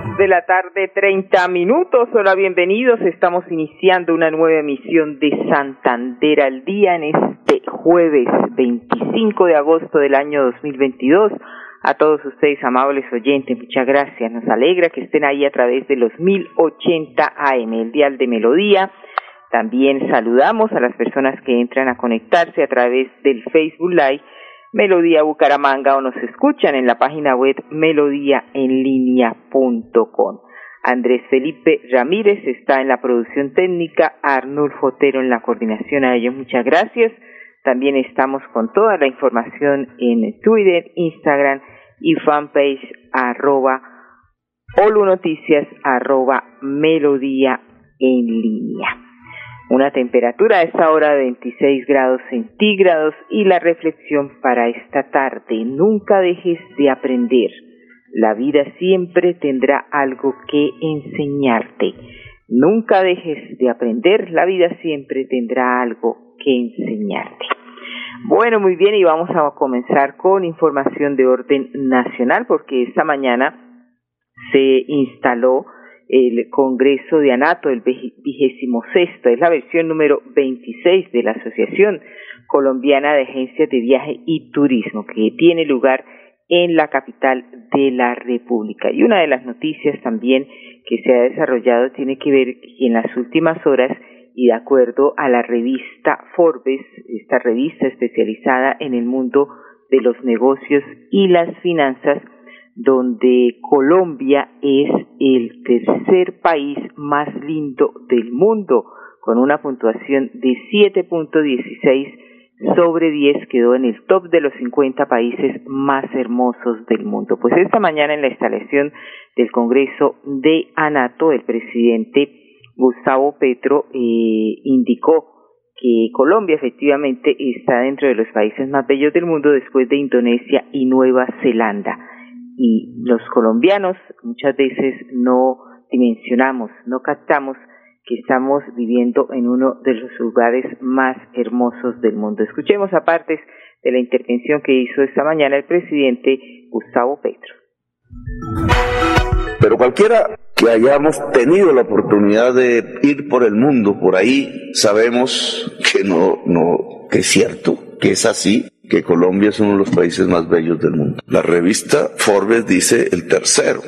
De la tarde, 30 minutos. Hola, bienvenidos. Estamos iniciando una nueva emisión de Santander al día en este jueves 25 de agosto del año 2022. A todos ustedes, amables oyentes, muchas gracias. Nos alegra que estén ahí a través de los 1080 AM, el dial de Melodía. También saludamos a las personas que entran a conectarse a través del Facebook Live Melodía Bucaramanga o nos escuchan en la página web melodíaenlínea.com. Andrés Felipe Ramírez está en la producción técnica, Arnulfo Otero en la coordinación. A ellos muchas gracias. También estamos con toda la información en Twitter, Instagram y fanpage arroba Noticias arroba melodía en línea. Una temperatura a esta hora de 26 grados centígrados y la reflexión para esta tarde. Nunca dejes de aprender. La vida siempre tendrá algo que enseñarte. Nunca dejes de aprender. La vida siempre tendrá algo que enseñarte. Bueno, muy bien, y vamos a comenzar con información de orden nacional porque esta mañana se instaló el Congreso de ANATO, el vigésimo sexto, es la versión número 26 de la Asociación Colombiana de Agencias de Viaje y Turismo, que tiene lugar en la capital de la República. Y una de las noticias también que se ha desarrollado tiene que ver que en las últimas horas y de acuerdo a la revista Forbes, esta revista especializada en el mundo de los negocios y las finanzas, donde Colombia es el tercer país más lindo del mundo, con una puntuación de 7.16 sobre 10 quedó en el top de los 50 países más hermosos del mundo. Pues esta mañana en la instalación del Congreso de ANATO, el presidente Gustavo Petro eh, indicó que Colombia efectivamente está dentro de los países más bellos del mundo después de Indonesia y Nueva Zelanda y los colombianos muchas veces no dimensionamos, no captamos que estamos viviendo en uno de los lugares más hermosos del mundo. Escuchemos a partes de la intervención que hizo esta mañana el presidente Gustavo Petro. Pero cualquiera que hayamos tenido la oportunidad de ir por el mundo, por ahí sabemos que no, no, que es cierto, que es así, que Colombia es uno de los países más bellos del mundo. La revista Forbes dice el tercero,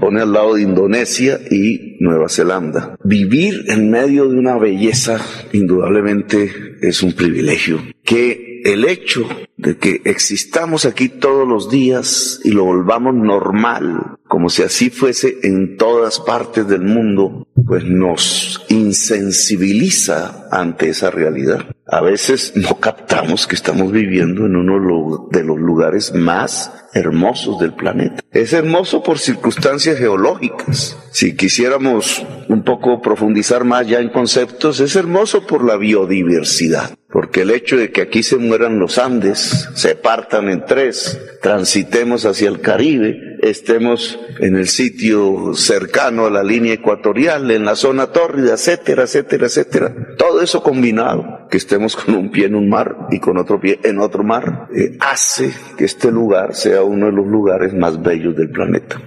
pone al lado de Indonesia y Nueva Zelanda. Vivir en medio de una belleza indudablemente es un privilegio que el hecho de que existamos aquí todos los días y lo volvamos normal, como si así fuese en todas partes del mundo, pues nos insensibiliza ante esa realidad. A veces no captamos que estamos viviendo en uno de los lugares más hermosos del planeta. Es hermoso por circunstancias geológicas. Si quisiéramos un poco profundizar más ya en conceptos, es hermoso por la biodiversidad porque el hecho de que aquí se mueran los Andes, se partan en tres, transitemos hacia el Caribe, estemos en el sitio cercano a la línea ecuatorial, en la zona tórrida, etcétera, etcétera, etcétera. Todo eso combinado, que estemos con un pie en un mar y con otro pie en otro mar, eh, hace que este lugar sea uno de los lugares más bellos del planeta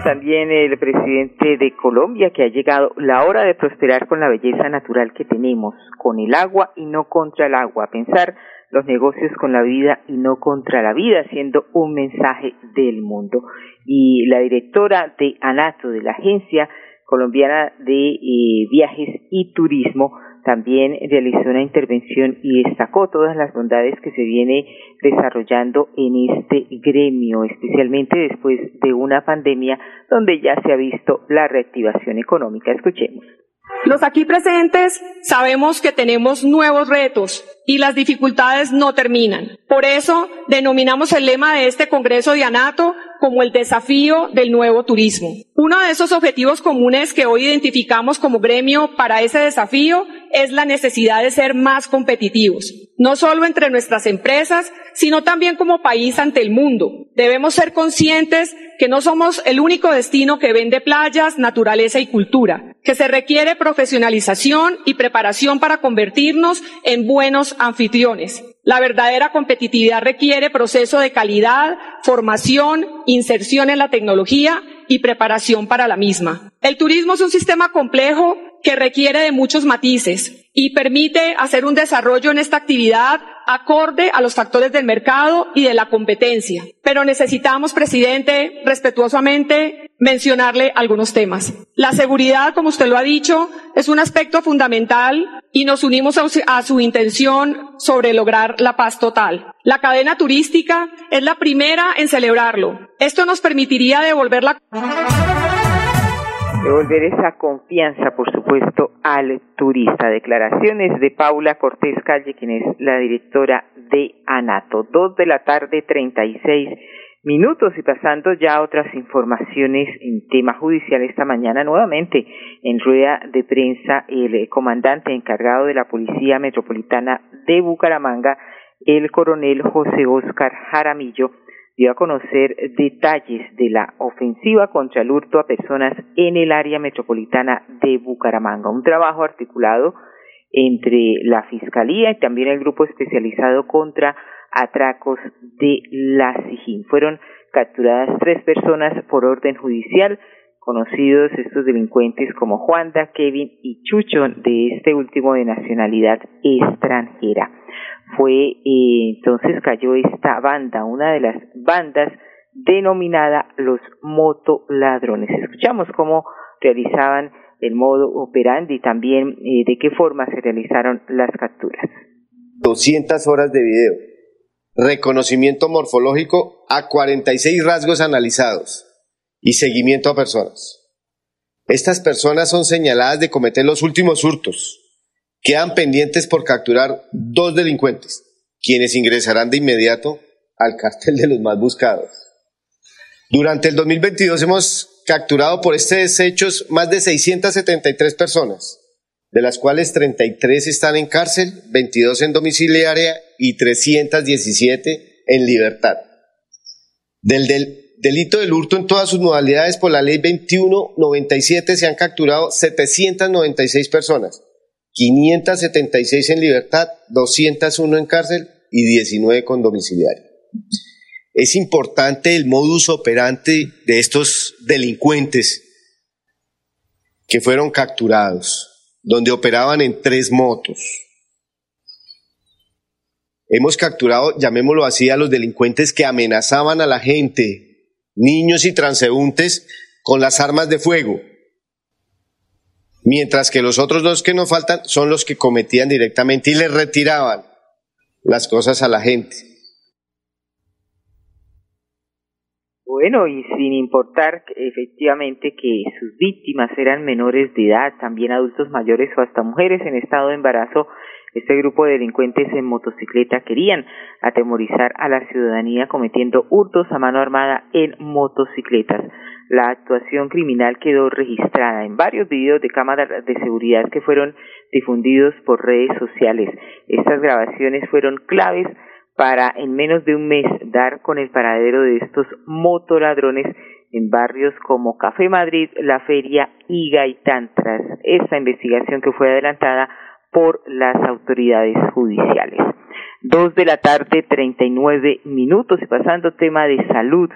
también el presidente de Colombia que ha llegado la hora de prosperar con la belleza natural que tenemos, con el agua y no contra el agua, pensar los negocios con la vida y no contra la vida, siendo un mensaje del mundo. Y la directora de ANATO, de la Agencia Colombiana de eh, Viajes y Turismo, también realizó una intervención y destacó todas las bondades que se viene desarrollando en este gremio, especialmente después de una pandemia donde ya se ha visto la reactivación económica. Escuchemos. Los aquí presentes sabemos que tenemos nuevos retos y las dificultades no terminan. Por eso denominamos el lema de este Congreso de ANATO como el desafío del nuevo turismo. Uno de esos objetivos comunes que hoy identificamos como gremio para ese desafío es la necesidad de ser más competitivos, no solo entre nuestras empresas, sino también como país ante el mundo. Debemos ser conscientes que no somos el único destino que vende playas, naturaleza y cultura, que se requiere profesionalización y preparación para convertirnos en buenos anfitriones. La verdadera competitividad requiere proceso de calidad, formación, inserción en la tecnología y preparación para la misma. El turismo es un sistema complejo que requiere de muchos matices y permite hacer un desarrollo en esta actividad acorde a los factores del mercado y de la competencia. Pero necesitamos, presidente, respetuosamente mencionarle algunos temas. La seguridad, como usted lo ha dicho, es un aspecto fundamental y nos unimos a su intención sobre lograr la paz total. La cadena turística es la primera en celebrarlo. Esto nos permitiría devolver la devolver esa confianza, por supuesto, al turista. Declaraciones de Paula Cortés Calle, quien es la directora de ANATO. Dos de la tarde, treinta y seis minutos y pasando ya a otras informaciones en tema judicial esta mañana nuevamente en rueda de prensa el comandante encargado de la Policía Metropolitana de Bucaramanga, el coronel José Oscar Jaramillo, dio a conocer detalles de la ofensiva contra el hurto a personas en el área metropolitana de Bucaramanga. Un trabajo articulado entre la Fiscalía y también el grupo especializado contra atracos de la SIJIN. Fueron capturadas tres personas por orden judicial, conocidos estos delincuentes como Juanda, Kevin y Chucho, de este último de nacionalidad extranjera fue eh, entonces cayó esta banda, una de las bandas denominada los motoladrones. Escuchamos cómo realizaban el modo operandi y también eh, de qué forma se realizaron las capturas. 200 horas de video, reconocimiento morfológico a 46 rasgos analizados y seguimiento a personas. Estas personas son señaladas de cometer los últimos hurtos, Quedan pendientes por capturar dos delincuentes, quienes ingresarán de inmediato al cártel de los más buscados. Durante el 2022 hemos capturado por estos hechos más de 673 personas, de las cuales 33 están en cárcel, 22 en domiciliaria y 317 en libertad. Del, del delito del hurto en todas sus modalidades por la ley 2197 se han capturado 796 personas 576 en libertad, 201 en cárcel y 19 con domiciliario. Es importante el modus operandi de estos delincuentes que fueron capturados, donde operaban en tres motos. Hemos capturado, llamémoslo así, a los delincuentes que amenazaban a la gente, niños y transeúntes, con las armas de fuego mientras que los otros dos que nos faltan son los que cometían directamente y le retiraban las cosas a la gente. Bueno, y sin importar efectivamente que sus víctimas eran menores de edad, también adultos mayores o hasta mujeres en estado de embarazo, este grupo de delincuentes en motocicleta querían atemorizar a la ciudadanía cometiendo hurtos a mano armada en motocicletas. La actuación criminal quedó registrada en varios videos de cámaras de seguridad que fueron difundidos por redes sociales. Estas grabaciones fueron claves para en menos de un mes dar con el paradero de estos motoladrones en barrios como Café Madrid, La Feria y Gaitán, tras esta investigación que fue adelantada por las autoridades judiciales. Dos de la tarde, treinta y nueve minutos, y pasando tema de salud,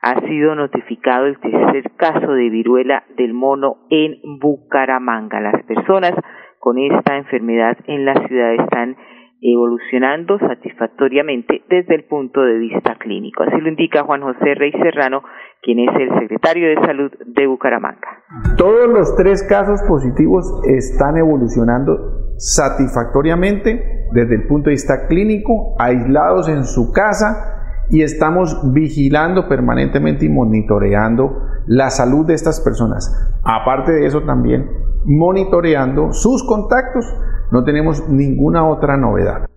ha sido notificado el tercer caso de viruela del mono en Bucaramanga. Las personas con esta enfermedad en la ciudad están evolucionando satisfactoriamente desde el punto de vista clínico. Así lo indica Juan José Rey Serrano, quien es el secretario de Salud de Bucaramanga. Todos los tres casos positivos están evolucionando satisfactoriamente desde el punto de vista clínico, aislados en su casa y estamos vigilando permanentemente y monitoreando la salud de estas personas. Aparte de eso también monitoreando sus contactos, no tenemos ninguna otra novedad.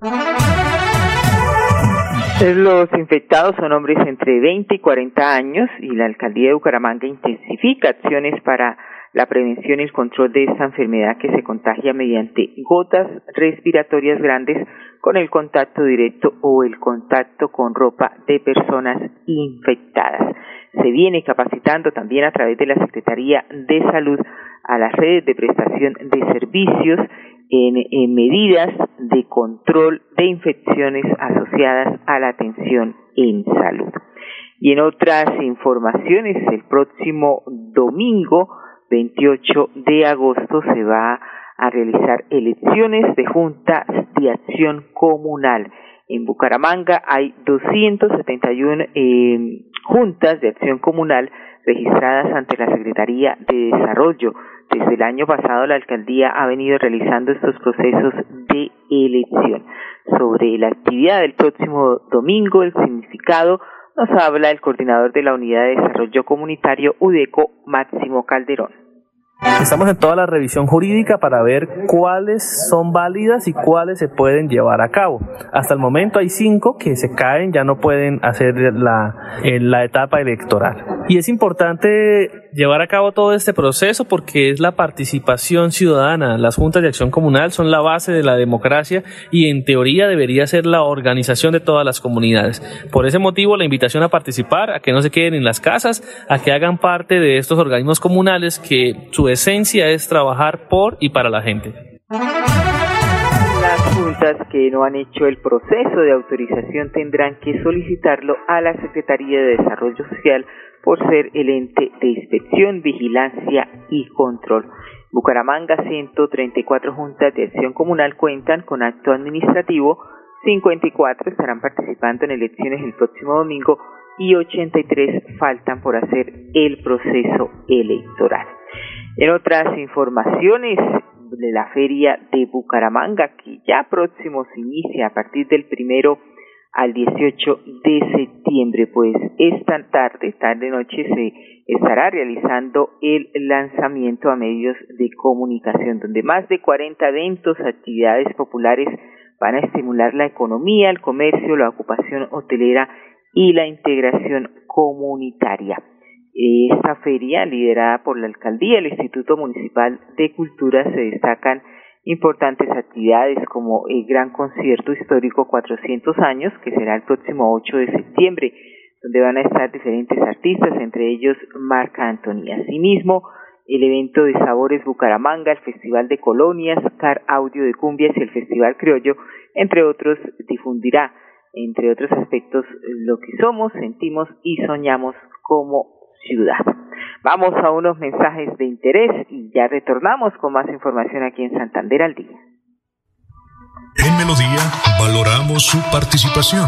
Los infectados son hombres entre 20 y 40 años y la alcaldía de Bucaramanga intensifica acciones para la prevención y el control de esta enfermedad que se contagia mediante gotas respiratorias grandes con el contacto directo o el contacto con ropa de personas infectadas. Se viene capacitando también a través de la Secretaría de Salud a las redes de prestación de servicios en, medidas de control de infecciones asociadas a la atención en salud. Y en otras informaciones, el próximo domingo 28 de agosto se va a realizar elecciones de juntas de acción comunal. En Bucaramanga hay 271 eh, juntas de acción comunal registradas ante la Secretaría de Desarrollo. Desde el año pasado la alcaldía ha venido realizando estos procesos de elección. Sobre la actividad del próximo domingo, el significado, nos habla el coordinador de la Unidad de Desarrollo Comunitario UDECO, Máximo Calderón. Estamos en toda la revisión jurídica para ver cuáles son válidas y cuáles se pueden llevar a cabo. Hasta el momento hay cinco que se caen, ya no pueden hacer la, etapa electoral. Y es importante llevar a cabo todo este proceso porque es la participación ciudadana. Las juntas de acción comunal son la base de la democracia y en teoría debería ser la organización de todas las comunidades. Por ese motivo, la invitación a participar, a que no se queden en las casas, a que hagan parte de estos organismos comunales que su esencia es trabajar por y para la gente. Las juntas que no han hecho el proceso de autorización tendrán que solicitarlo a la Secretaría de Desarrollo Social por ser el ente de inspección, vigilancia y control. Bucaramanga, 134 juntas de acción comunal cuentan con acto administrativo, 54 estarán participando en elecciones el próximo domingo y 83 faltan por hacer el proceso electoral. En otras informaciones de la feria de Bucaramanga, que ya próximo se inicia a partir del primero al 18 de septiembre, pues esta tarde, tarde noche, se estará realizando el lanzamiento a medios de comunicación, donde más de 40 eventos, actividades populares van a estimular la economía, el comercio, la ocupación hotelera y la integración comunitaria. Esta feria, liderada por la alcaldía y el Instituto Municipal de Cultura, se destacan importantes actividades como el Gran Concierto Histórico 400 años, que será el próximo 8 de septiembre, donde van a estar diferentes artistas, entre ellos Marca Anthony. Asimismo, el evento de Sabores Bucaramanga, el Festival de Colonias, Car Audio de Cumbias y el Festival Criollo, entre otros, difundirá, entre otros aspectos, lo que somos, sentimos y soñamos como ciudad. Vamos a unos mensajes de interés y ya retornamos con más información aquí en Santander al día. En Melodía valoramos su participación.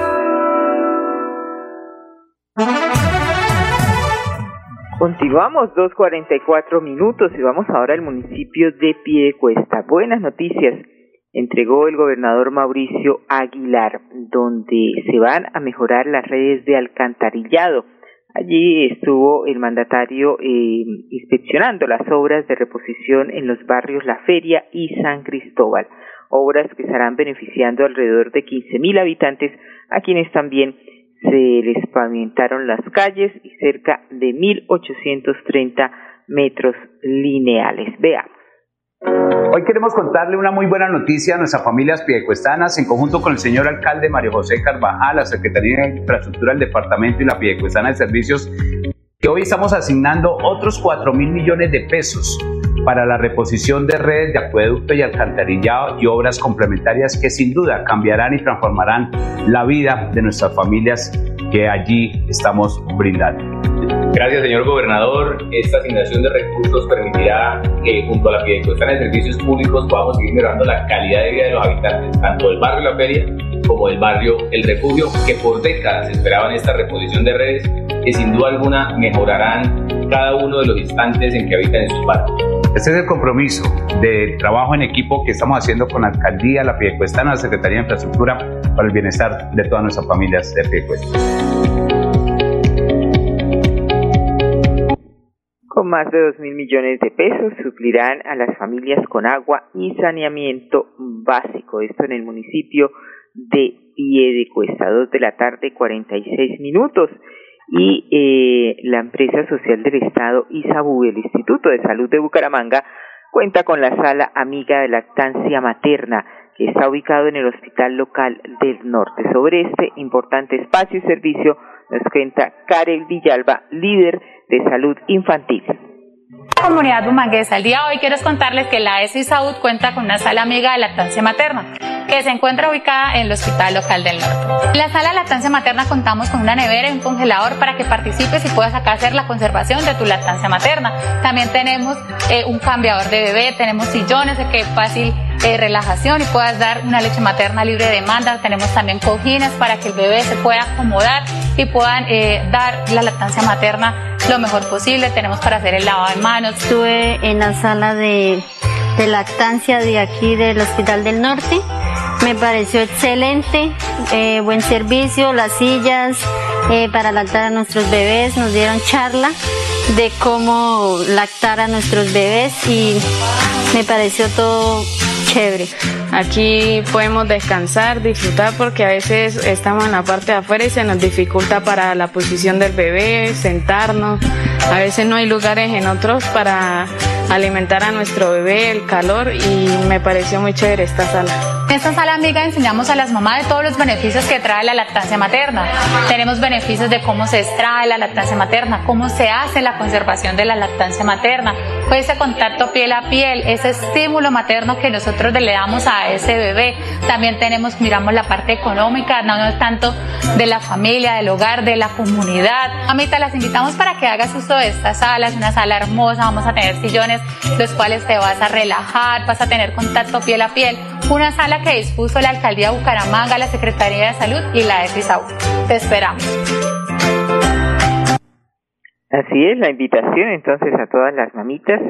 Continuamos 2.44 minutos y vamos ahora al municipio de Piedecuesta. Buenas noticias entregó el gobernador Mauricio Aguilar, donde se van a mejorar las redes de alcantarillado. Allí estuvo el mandatario eh, inspeccionando las obras de reposición en los barrios La Feria y San Cristóbal, obras que estarán beneficiando alrededor de 15.000 habitantes a quienes también se les pavimentaron las calles y cerca de 1.830 metros lineales. Veamos. Hoy queremos contarle una muy buena noticia a nuestras familias piedecuestanas en conjunto con el señor alcalde Mario José Carvajal, la Secretaría de Infraestructura del Departamento y la Piedecuestana de Servicios, que hoy estamos asignando otros 4 mil millones de pesos para la reposición de redes de acueducto y alcantarillado y obras complementarias que sin duda cambiarán y transformarán la vida de nuestras familias que allí estamos brindando. Gracias, señor gobernador. Esta asignación de recursos permitirá que junto a la Piedecuestana de Servicios Públicos podamos seguir mejorando la calidad de vida de los habitantes, tanto del barrio La Feria como del barrio El Refugio, que por décadas esperaban esta reposición de redes que sin duda alguna mejorarán cada uno de los instantes en que habitan en sus barrios. Este es el compromiso de trabajo en equipo que estamos haciendo con la Alcaldía, la Piedecuestana, la Secretaría de Infraestructura para el bienestar de todas nuestras familias de Piedecuesta. Con más de dos mil millones de pesos suplirán a las familias con agua y saneamiento básico. Esto en el municipio de Piedecuesta, dos de la tarde, 46 minutos y eh, la empresa social del Estado ISABU, el Instituto de Salud de Bucaramanga, cuenta con la sala amiga de lactancia materna que está ubicado en el Hospital Local del Norte. Sobre este importante espacio y servicio nos cuenta Karel Villalba, líder de salud infantil. Comunidad bumanguesa, el día de hoy quiero contarles que la ESI Salud cuenta con una sala amiga de lactancia materna que se encuentra ubicada en el Hospital Local del Norte. En la sala de lactancia materna contamos con una nevera y un congelador para que participes y puedas acá hacer la conservación de tu lactancia materna. También tenemos eh, un cambiador de bebé, tenemos sillones de que fácil eh, relajación y puedas dar una leche materna libre de demanda. Tenemos también cojines para que el bebé se pueda acomodar y puedan eh, dar la lactancia materna lo mejor posible. Tenemos para hacer el lavado de manos. Estuve en la sala de, lactancia de aquí del Hospital del Norte me pareció excelente, eh, buen servicio, las sillas eh, para lactar a nuestros bebés, nos dieron charla de cómo lactar a nuestros bebés y me pareció todo chévere. Aquí podemos descansar, disfrutar porque a veces estamos en la parte de afuera y se nos dificulta para la posición del bebé, sentarnos. A veces no hay lugares en otros para alimentar a nuestro bebé, el calor y me pareció muy chévere esta sala. En esta sala amiga enseñamos a las mamás de todos los beneficios que trae la lactancia materna. Tenemos beneficios de cómo se extrae la lactancia materna, cómo se hace la conservación de la lactancia materna, ese contacto piel a piel, ese estímulo materno que nosotros le damos a ese bebé. También tenemos, miramos la parte económica, no, es tanto de la familia, del hogar, de la comunidad. Mamita, las invitamos para que hagas uso de esta sala, es una sala hermosa, vamos a tener sillones los cuales te vas a relajar, vas a tener contacto piel a piel. Una sala que dispuso la Alcaldía de Bucaramanga, la Secretaría de Salud y la EFISAU. Te esperamos. Así es, la invitación entonces a todas las mamitas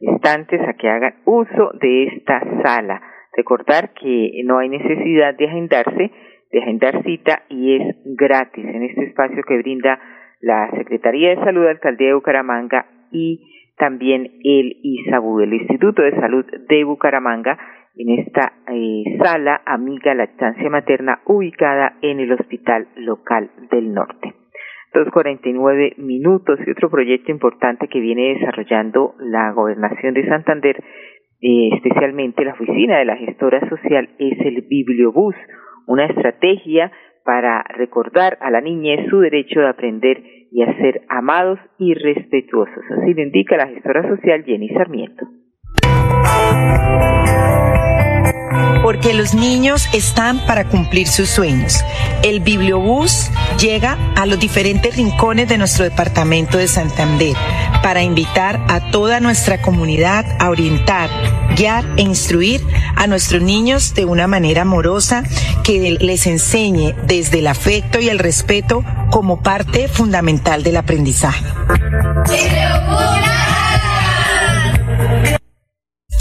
estantes a que hagan uso de esta sala. Recordar que no hay necesidad de agendarse, de agendar cita y es gratis en este espacio que brinda la Secretaría de Salud, Alcaldía de Bucaramanga y también el ISABU, el Instituto de Salud de Bucaramanga, en esta eh, sala amiga lactancia materna ubicada en el Hospital Local del Norte. 2.49 minutos y otro proyecto importante que viene desarrollando la Gobernación de Santander, eh, especialmente la oficina de la gestora social, es el Bibliobús, una estrategia para recordar a la niñez su derecho de aprender y a ser amados y respetuosos. Así lo indica la gestora social Jenny Sarmiento. Porque los niños están para cumplir sus sueños. El Bibliobús llega a los diferentes rincones de nuestro departamento de Santander para invitar a toda nuestra comunidad a orientar, guiar e instruir a nuestros niños de una manera amorosa que les enseñe desde el afecto y el respeto como parte fundamental del aprendizaje.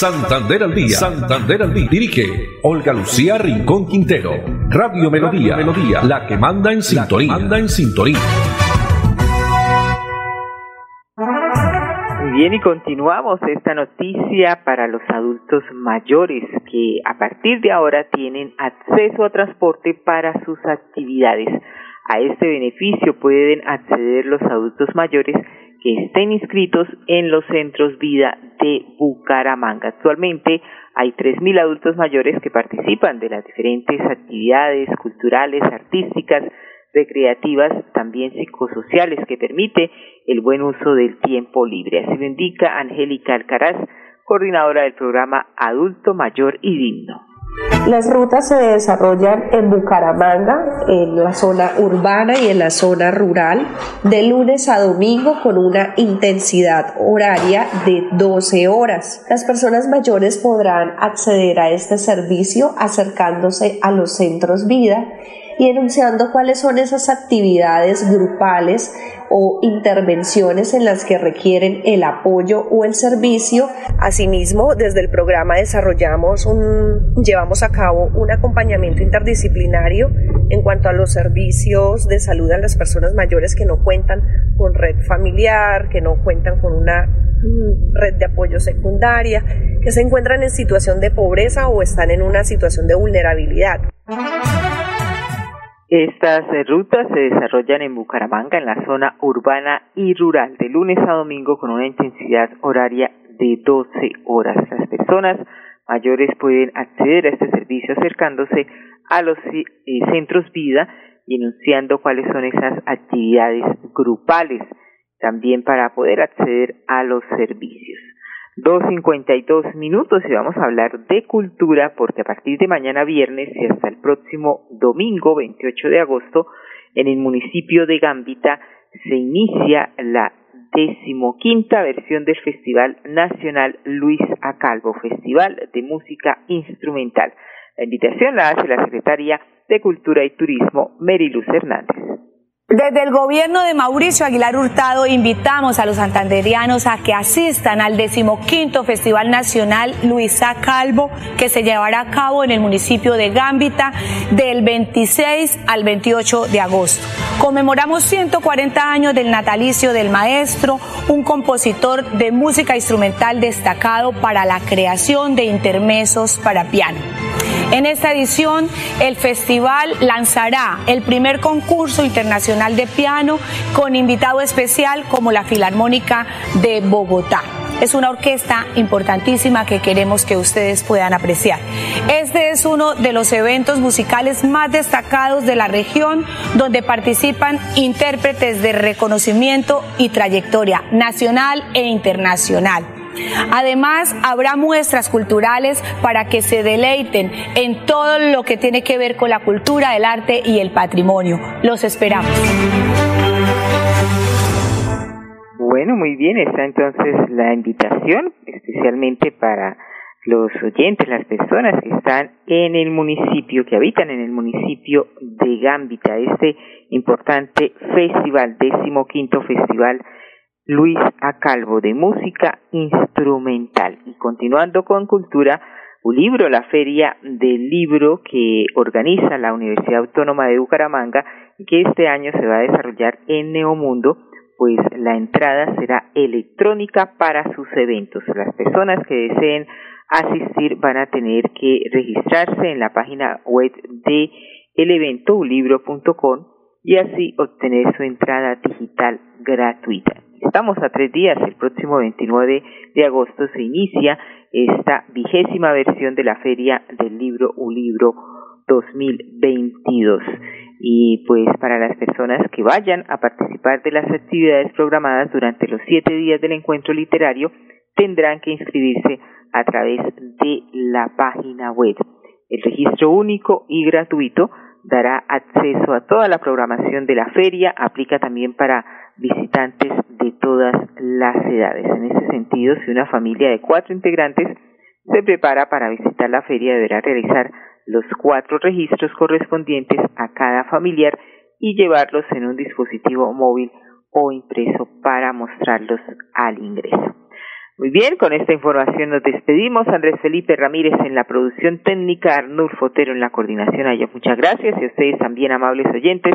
Santander al día. Santander al día. Dirige Olga Lucía Rincón Quintero. Radio Melodía. Melodía. La que manda en sintonía. Manda en sintonía. Muy bien, y continuamos esta noticia para los adultos mayores que a partir de ahora tienen acceso a transporte para sus actividades. A este beneficio pueden acceder los adultos mayores que estén inscritos en los centros vida de Bucaramanga. Actualmente hay 3.000 adultos mayores que participan de las diferentes actividades culturales, artísticas, recreativas, también psicosociales que permite el buen uso del tiempo libre. Así lo indica Angélica Alcaraz, coordinadora del programa Adulto Mayor y Digno. Las rutas se desarrollan en Bucaramanga, en la zona urbana y en la zona rural, de lunes a domingo con una intensidad horaria de 12 horas. Las personas mayores podrán acceder a este servicio acercándose a los centros vida y enunciando cuáles son esas actividades grupales o intervenciones en las que requieren el apoyo o el servicio. Asimismo, desde el programa desarrollamos un, llevamos a cabo un acompañamiento interdisciplinario en cuanto a los servicios de salud a las personas mayores que no cuentan con red familiar, que no cuentan con una mm, red de apoyo secundaria, que se encuentran en situación de pobreza o están en una situación de vulnerabilidad. Estas eh, rutas se desarrollan en Bucaramanga, en la zona urbana y rural, de lunes a domingo con una intensidad horaria de 12 horas. Las personas mayores pueden acceder a este servicio acercándose a los eh, centros vida y enunciando cuáles son esas actividades grupales, también para poder acceder a los servicios. 2.52 minutos y vamos a hablar de cultura porque a partir de mañana viernes y hasta el próximo domingo 28 de agosto en el municipio de Gambita se inicia la decimoquinta versión del Festival Nacional Luis Acalvo, Festival de Música Instrumental. La invitación la hace la secretaria de Cultura y Turismo, Meriluz Hernández. Desde el gobierno de Mauricio Aguilar Hurtado invitamos a los santanderianos a que asistan al decimoquinto Festival Nacional Luisa Calvo que se llevará a cabo en el municipio de Gambita del 26 al 28 de agosto. Conmemoramos 140 años del natalicio del maestro, un compositor de música instrumental destacado para la creación de intermesos para piano. En esta edición, el festival lanzará el primer concurso internacional de piano con invitado especial como la Filarmónica de Bogotá. Es una orquesta importantísima que queremos que ustedes puedan apreciar. Este es uno de los eventos musicales más destacados de la región donde participan intérpretes de reconocimiento y trayectoria nacional e internacional. Además, habrá muestras culturales para que se deleiten en todo lo que tiene que ver con la cultura, el arte y el patrimonio. Los esperamos. Bueno, muy bien, está entonces la invitación, especialmente para los oyentes, las personas que están en el municipio, que habitan en el municipio de Gambita, este importante festival, décimo quinto festival Luis Acalvo de música instrumental. Y continuando con cultura, un libro, la feria del libro que organiza la Universidad Autónoma de Bucaramanga y que este año se va a desarrollar en Neomundo, pues la entrada será electrónica para sus eventos. Las personas que deseen asistir van a tener que registrarse en la página web de el evento ulibro.com y así obtener su entrada digital gratuita. Estamos a tres días, el próximo 29 de agosto se inicia esta vigésima versión de la Feria del Libro Un Libro 2022. Y pues para las personas que vayan a participar de las actividades programadas durante los siete días del encuentro literario, tendrán que inscribirse a través de la página web. El registro único y gratuito dará acceso a toda la programación de la feria, aplica también para visitantes de todas las edades. En ese sentido, si una familia de cuatro integrantes se prepara para visitar la feria, deberá realizar los cuatro registros correspondientes a cada familiar y llevarlos en un dispositivo móvil o impreso para mostrarlos al ingreso. Muy bien, con esta información nos despedimos. Andrés Felipe Ramírez en la producción técnica, Arnulfo Otero en la coordinación. A ellos muchas gracias y a ustedes también, amables oyentes.